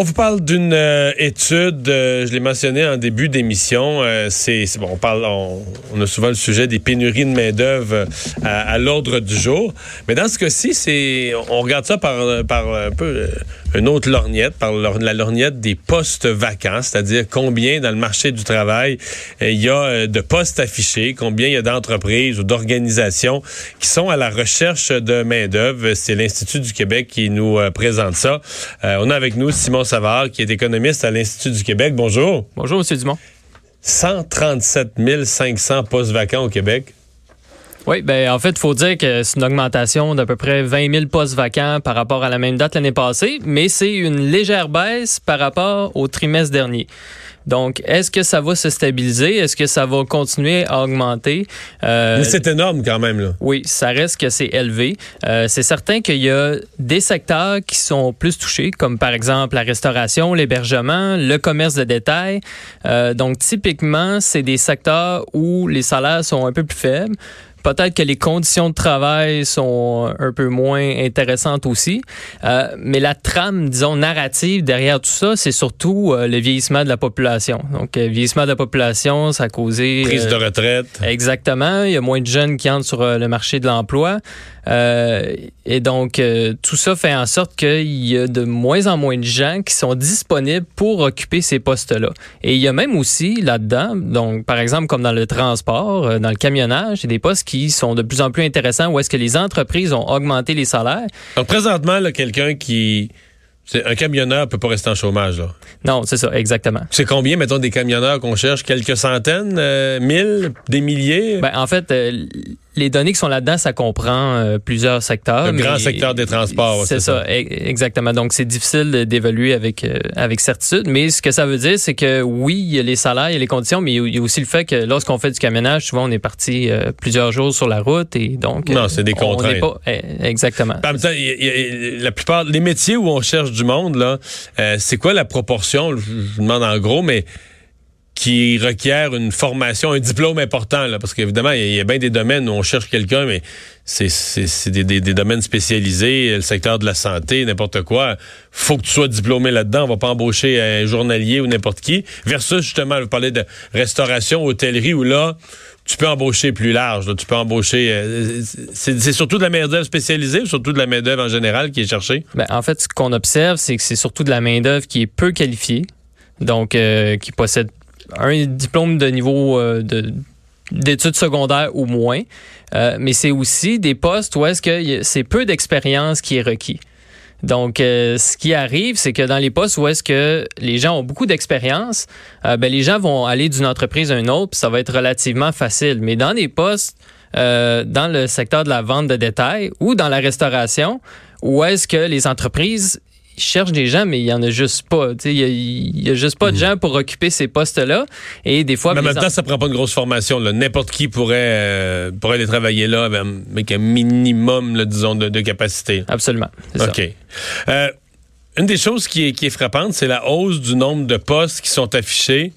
On vous parle d'une euh, étude, euh, je l'ai mentionné en début d'émission. Euh, c'est bon, on parle, on, a souvent le sujet des pénuries de main d'œuvre à, l'ordre du jour. Mais dans ce cas-ci, c'est, on regarde ça par, par un peu une autre lorgnette, par la lorgnette des postes vacants, c'est-à-dire combien dans le marché du travail il y a de postes affichés, combien il y a d'entreprises ou d'organisations qui sont à la recherche de main d'œuvre. C'est l'Institut du Québec qui nous présente ça. on a avec nous Simon Savard, qui est économiste à l'Institut du Québec. Bonjour. Bonjour, M. Dumont. 137 500 postes vacants au Québec. Oui, ben en fait, il faut dire que c'est une augmentation d'à peu près 20 000 postes vacants par rapport à la même date l'année passée, mais c'est une légère baisse par rapport au trimestre dernier. Donc, est-ce que ça va se stabiliser? Est-ce que ça va continuer à augmenter? Euh, Mais c'est énorme quand même. Là. Oui, ça reste que c'est élevé. Euh, c'est certain qu'il y a des secteurs qui sont plus touchés, comme par exemple la restauration, l'hébergement, le commerce de détail. Euh, donc, typiquement, c'est des secteurs où les salaires sont un peu plus faibles. Peut-être que les conditions de travail sont un peu moins intéressantes aussi. Euh, mais la trame, disons, narrative derrière tout ça, c'est surtout euh, le vieillissement de la population. Donc, euh, vieillissement de la population, ça a causé... Prise de retraite. Exactement. Il y a moins de jeunes qui entrent sur le marché de l'emploi. et donc, tout ça fait en sorte qu'il y a de moins en moins de gens qui sont disponibles pour occuper ces postes-là. Et il y a même aussi là-dedans, donc, par exemple, comme dans le transport, dans le camionnage, il y a des postes qui sont de plus en plus intéressants où est-ce que les entreprises ont augmenté les salaires. Donc présentement, quelqu'un qui un camionneur peut pas rester en chômage, là. Non, c'est ça, exactement. C'est combien, mettons, des camionneurs qu'on cherche? Quelques centaines? Euh, mille? Des milliers? Ben, en fait, euh, les données qui sont là-dedans, ça comprend euh, plusieurs secteurs. Le grand secteur des transports. C'est ça, e-, exactement. Donc, c'est difficile d'évaluer avec, avec certitude. Mais ce que ça veut dire, c'est que oui, il y a les salaires, il y a les conditions, mais il y a aussi le fait que lorsqu'on fait du camionnage, souvent, on est parti plusieurs jours sur la route et donc... Non, c'est des contraintes. Pas, eh, exactement. En même temps, la plupart, les métiers où on cherche du monde, là, euh, c'est quoi la proportion, je, vous demande en gros, mais qui requiert une formation, un diplôme important, là, parce qu'évidemment, il y, a bien des domaines où on cherche quelqu'un, mais c'est des, des, domaines spécialisés, le secteur de la santé, n'importe quoi. faut que tu sois diplômé là-dedans. On va pas embaucher un journalier ou n'importe qui. Versus, justement, vous parlez de restauration, hôtellerie, où là, tu peux embaucher plus large. Tu peux embaucher. Euh, c'est surtout de la main-d'œuvre spécialisée ou surtout de la main-d'œuvre en général qui est cherchée? Ben, en fait, ce qu'on observe, c'est que c'est surtout de la main-d'œuvre qui est peu qualifiée, donc euh, qui possède un diplôme de niveau euh, de d'études secondaires ou moins, mais c'est aussi des postes où est-ce que c'est peu d'expérience qui est requis. Donc, euh, ce qui arrive, c'est que dans les postes où est-ce que les gens ont beaucoup d'expérience, euh, ben, les gens vont aller d'une entreprise à une autre, puis ça va être relativement facile. Mais dans les postes, euh, dans le secteur de la vente de détail ou dans la restauration, où est-ce que les entreprises ils cherchent des gens, mais il y en a juste pas. Il y, y, a juste pas de mhm. gens pour occuper ces postes-là. Et des fois, mais en même temps, ça prend pas une grosse formation. N'importe qui pourrait euh, pourrait aller travailler là avec un minimum, disons, de, capacité. Absolument. Ok. Euh, une des choses qui est, qui est frappante, c'est la hausse du nombre de postes qui sont affichés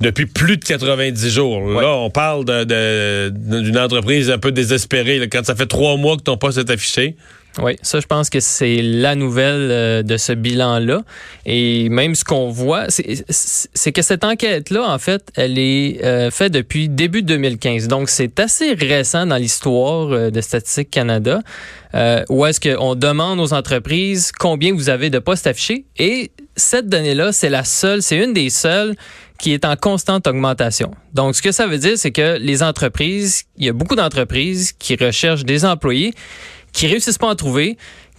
depuis plus de 90 jours. Là, on parle d'une entreprise un peu désespérée. quand ça fait trois mois que ton poste est affiché. Oui, ça, je pense que c'est la nouvelle euh, de ce bilan-là. Et même ce qu'on voit, c'est que cette enquête-là, en fait, elle est euh, faite depuis début 2015. Donc, c'est assez récent dans l'histoire euh, de Statistique Canada, où est-ce qu'on demande aux entreprises combien vous avez de postes affichés. Et cette donnée-là, c'est la seule, c'est une des seules qui est en constante augmentation. Donc, ce que ça veut dire, c'est que les entreprises, il y a beaucoup d'entreprises qui recherchent des employés qui réussissent pas à trouver,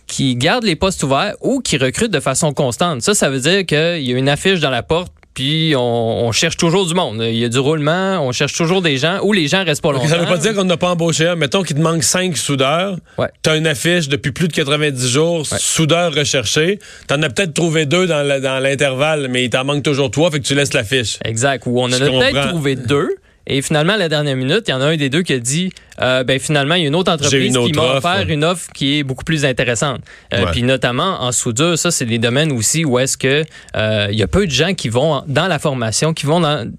qui gardent les postes ouverts ou qui recrutent de façon constante. Ça, ça veut dire qu'il y a une affiche dans la porte puis on, cherche toujours du monde. Il y a du roulement, on cherche toujours des gens ou les gens restent pas longtemps. Ça veut pas dire qu'on n'a pas embauché un. Mettons qu'il te manque cinq soudeurs. Ouais. Tu as une affiche depuis plus de 90 jours, soudeur recherché. Tu en as peut-être trouvé deux dans l'intervalle, mais il t'en manque toujours trois, fait que tu laisses l'affiche. Exact. Ou on en a peut-être trouvé deux, Et finalement, à la dernière minute, il y en a un des deux qui a dit euh, ben finalement, il y a une autre entreprise qui m'a offert une offre qui est beaucoup plus intéressante. Euh, Puis notamment en soudure, ça, c'est des domaines aussi où est-ce que euh, il y a peu de gens qui vont dans la formation, qui vont dans,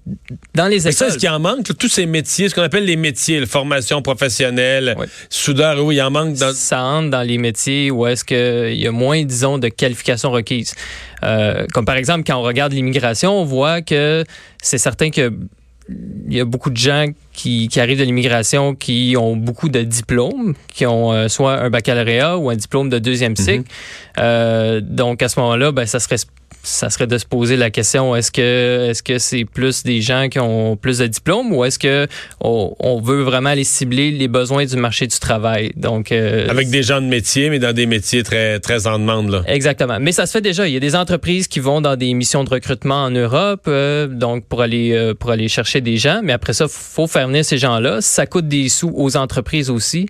dans les écoles. Ça, ce qui en manque, tous ces métiers, ce qu'on appelle les métiers, la formation professionnelle, soudeur, oui, il en manque. Dans... Ça entre dans les métiers où est-ce qu'il y a moins, disons, de qualifications requises. Euh, comme par exemple, quand on regarde l'immigration, on voit que c'est certain que il y a beaucoup de gens qui, qui arrivent de l'immigration qui ont beaucoup de diplômes, qui ont euh, soit un baccalauréat ou un diplôme de deuxième mhm. cycle. euh, donc à ce moment-là, ben, ça serait ça serait de se poser la question est-ce que est-ce que c'est plus des gens qui ont plus de diplômes ou est-ce que on, veut vraiment aller cibler les besoins du marché du travail? Donc euh, avec des gens de métier mais dans des métiers très très en demande là. Exactement. Mais ça se fait déjà. Il y a des entreprises qui vont dans des missions de recrutement en Europe euh, donc pour aller euh, pour aller chercher des gens. Mais après ça faut faire venir ces gens là ça coûte des sous aux entreprises aussi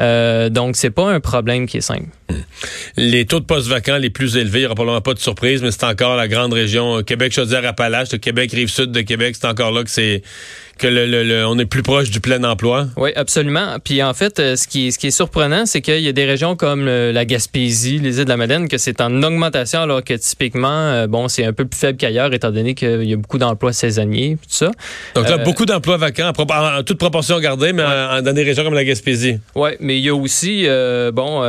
euh, donc, c'est pas un problème qui est simple. Les taux de postes vacants les plus élevés, il n'y aura probablement pas de surprise, mais c'est encore la grande région Québec-Chaudière-Appalaches, le Québec, Rive-Sud de Québec, c'est encore là que c'est que le, on est plus proche du plein emploi. Oui, absolument. Puis en fait, euh, ce qui, ce qui est surprenant, c'est qu'il y a des régions comme la Gaspésie, les îles de la Madeleine, que c'est en augmentation, alors que typiquement, euh, bon, c'est un peu plus faible qu'ailleurs, étant donné qu'il y a beaucoup d'emplois saisonniers, tout ça. Donc là, euh, beaucoup d'emplois vacants, en, toute proportion gardée, mais dans des régions comme la Gaspésie. Oui, mais il y a aussi, bon,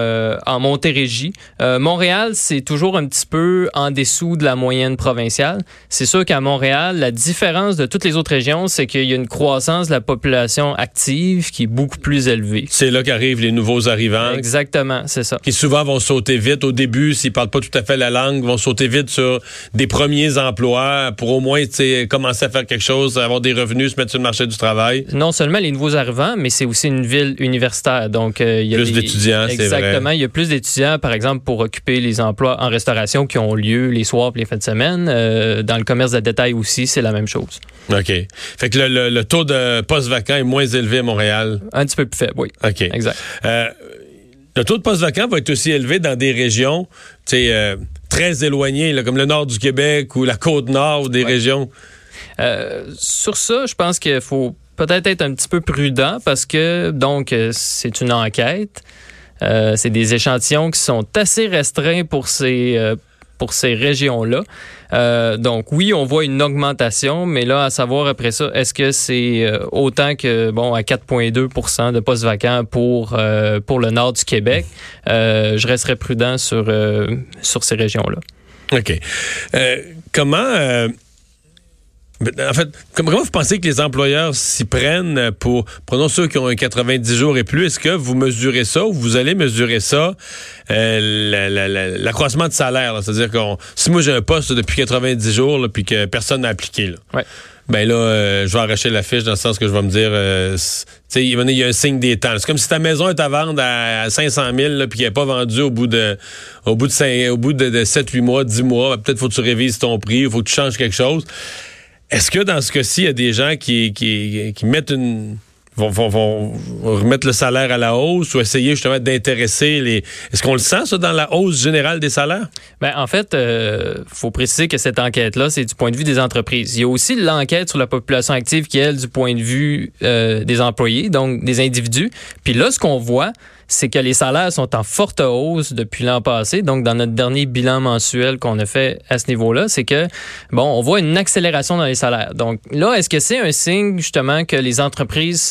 en Montérégie. Montréal, c'est toujours un petit peu en dessous de la moyenne provinciale. C'est sûr qu'à Montréal, la différence de toutes les autres régions, c'est qu'il y a une croissance de la population active qui est beaucoup plus élevée. C'est là qu'arrivent les nouveaux arrivants. Exactement, c'est ça. Qui souvent vont sauter vite au début, s'ils parlent pas tout à fait la langue, vont sauter vite sur des premiers emplois pour au moins commencer à faire quelque chose, avoir des revenus, se mettre sur le marché du travail. Non seulement les nouveaux arrivants, mais c'est aussi une ville universitaire. Donc, euh, il y a plus d'étudiants, c'est vrai. Exactement. Il y a plus d'étudiants, par exemple, pour occuper les emplois en restauration qui ont lieu les soirs et les fins de semaine. Euh, dans le commerce de détail aussi, c'est la même chose. OK. Fait que le le taux de postes vacants est moins élevé à Montréal. Un petit peu plus faible, oui. OK. Exact. Euh, le taux de postes vacants va être aussi élevé dans des régions euh, très éloignées, comme le nord du Québec ou la côte nord ou des régions. Euh, sur ça, je pense qu'il faut peut-être être un petit peu prudent parce que, donc, c'est une enquête. c'est des échantillons qui sont assez restreints pour ces, pour ces régions-là. Euh, donc oui, on voit une augmentation, mais là, à savoir après ça, est-ce que c'est euh, autant que bon à 4,2% de postes vacants pour euh, pour le nord du Québec Je resterai prudent sur sur ces régions-là. Ok. comment en fait, comment vous pensez que les employeurs s'y prennent pour, prenons ceux qui ont un 90 jours et plus, est-ce que vous mesurez ça ou vous allez mesurer ça, euh, l'accroissement de salaire? C'est-à-dire que si moi j'ai un poste depuis 90 jours puis que personne n'a appliqué, là, ben là, euh, je vais arracher la fiche dans le sens que je vais me dire, euh, tu sais, il y a un signe des temps. C'est comme si ta maison est à vendre à 500 000 puis qu'elle n'est pas vendue au bout de, au bout de, au bout de, 7, 8 mois, 10 mois. Peut-être faut que tu révises ton prix, il faut que tu changes quelque chose. Est-ce que dans ce cas-ci, il y a des gens qui, qui, qui mettent une Vont, remettre le salaire à la hausse ou essayer justement d'intéresser les. Est-ce qu'on le sent ça dans la hausse générale des salaires? Ben en fait, euh, faut préciser que cette enquête-là, c'est du point de vue des entreprises. Il y a aussi l'enquête sur la population active qui est elle du point de vue euh, des employés, donc des individus. Puis là, ce qu'on voit, c'est que les salaires sont en forte hausse depuis l'an passé. Donc, dans notre dernier bilan mensuel qu'on a fait à ce niveau-là, c'est que, bon, on voit une accélération dans les salaires. Donc, là, est-ce que c'est un signe, justement, que les entreprises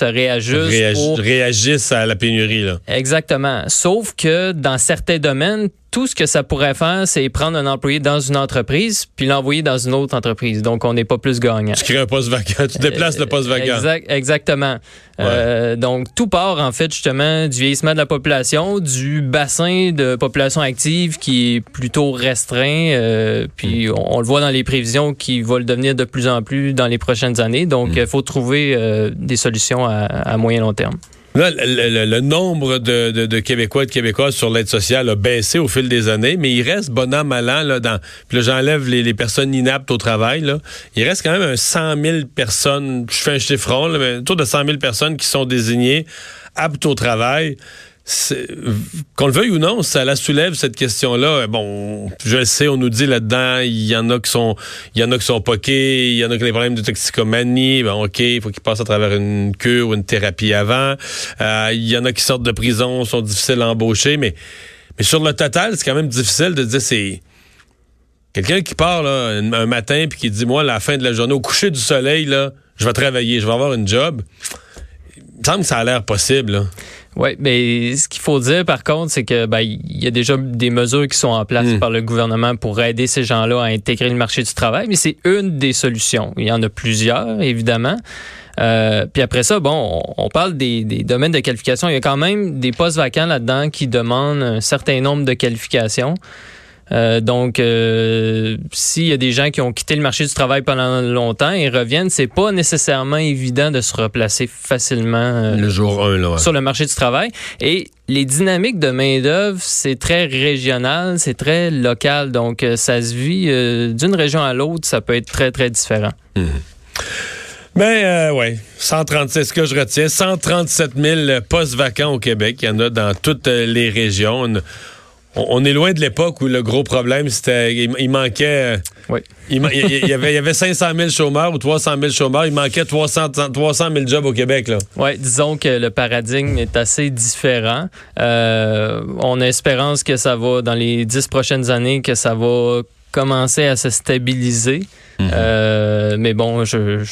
Réagissent à la pénurie, là. Exactement. Sauf que dans certains domaines, tout ce que ça pourrait faire, c'est prendre un employé dans une entreprise puis l'envoyer dans une autre entreprise. Donc, on n'est pas plus gagnant. Tu crées un poste vacant, tu déplaces le poste vacant. Exact, exactement. Euh, donc, tout part, en fait, justement, du vieillissement de la population, du bassin de population active qui est plutôt restreint. Euh, puis, hmm. on, le voit dans les prévisions qui va le devenir de plus en plus dans les prochaines années. Donc, il hmm. faut trouver euh, des solutions à, à moyen long terme. Le, nombre de, Québécois et de Québécoises sur l'aide sociale a baissé au fil des années, mais il reste bon an, mal an, là, dans, puis là, j'enlève les, personnes inaptes au travail, là. Il reste quand même un 100 000 personnes, je fais un chiffron, là, mais autour de 100 000 personnes qui sont désignées aptes au travail. Qu'on le veuille ou non, ça la soulève cette question-là. Bon, je le sais, on nous dit là-dedans, il y en a qui sont, il y en a qui sont poqués, il y en a qui ont des problèmes de toxicomanie. Bon, ok, il faut qu'ils passent à travers une cure ou une thérapie avant. Euh, il y en a qui sortent de prison, sont difficiles à embaucher, mais, mais sur le total, c'est quand même difficile de dire c'est quelqu'un qui part là, un, matin puis qui dit moi, à la fin de la journée, au coucher du soleil là, je vais travailler, je vais avoir une job. Il me semble que ça a l'air possible. Là. Oui, mais ce qu'il faut dire par contre, c'est que ben, il y a déjà des mesures qui sont en place hmm. par le gouvernement pour aider ces gens-là à intégrer le marché du travail, mais c'est une des solutions. Il y en a plusieurs, évidemment. Euh, puis après ça, bon, on, parle des, des, domaines de qualification. Il y a quand même des postes vacants là-dedans qui demandent un certain nombre de qualifications. Euh, donc, euh, s'il y a des gens qui ont quitté le marché du travail pendant longtemps et reviennent, c'est pas nécessairement évident de se replacer facilement euh, le jour 1 sur le marché du travail. Et les dynamiques de main d'œuvre, c'est très régional, c'est très local. Donc, ça se vit d'une région à l'autre, ça peut être très très différent. Mmh. Ben ouais, 137, ce que je retiens, 137 000 postes vacants au Québec. Il y en a dans toutes les régions on, est loin de l'époque où le gros problème, c'était il, manquait... Euh, oui. Il, y avait, il y avait 500 000 chômeurs ou 300 000 chômeurs. Il manquait 300, 300 000 jobs au Québec. Oui, disons que le paradigme est assez différent. Euh, on a espérance que ça va, dans les dix prochaines années, que ça va commencer à se stabiliser. Mhm. Euh, mais bon, je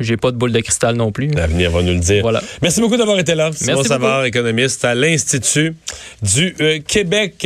j'ai pas de boule de cristal non plus. L'avenir va nous le dire. Voilà. Merci beaucoup d'avoir été là. Simon Savard, économiste à l'Institut du Québec.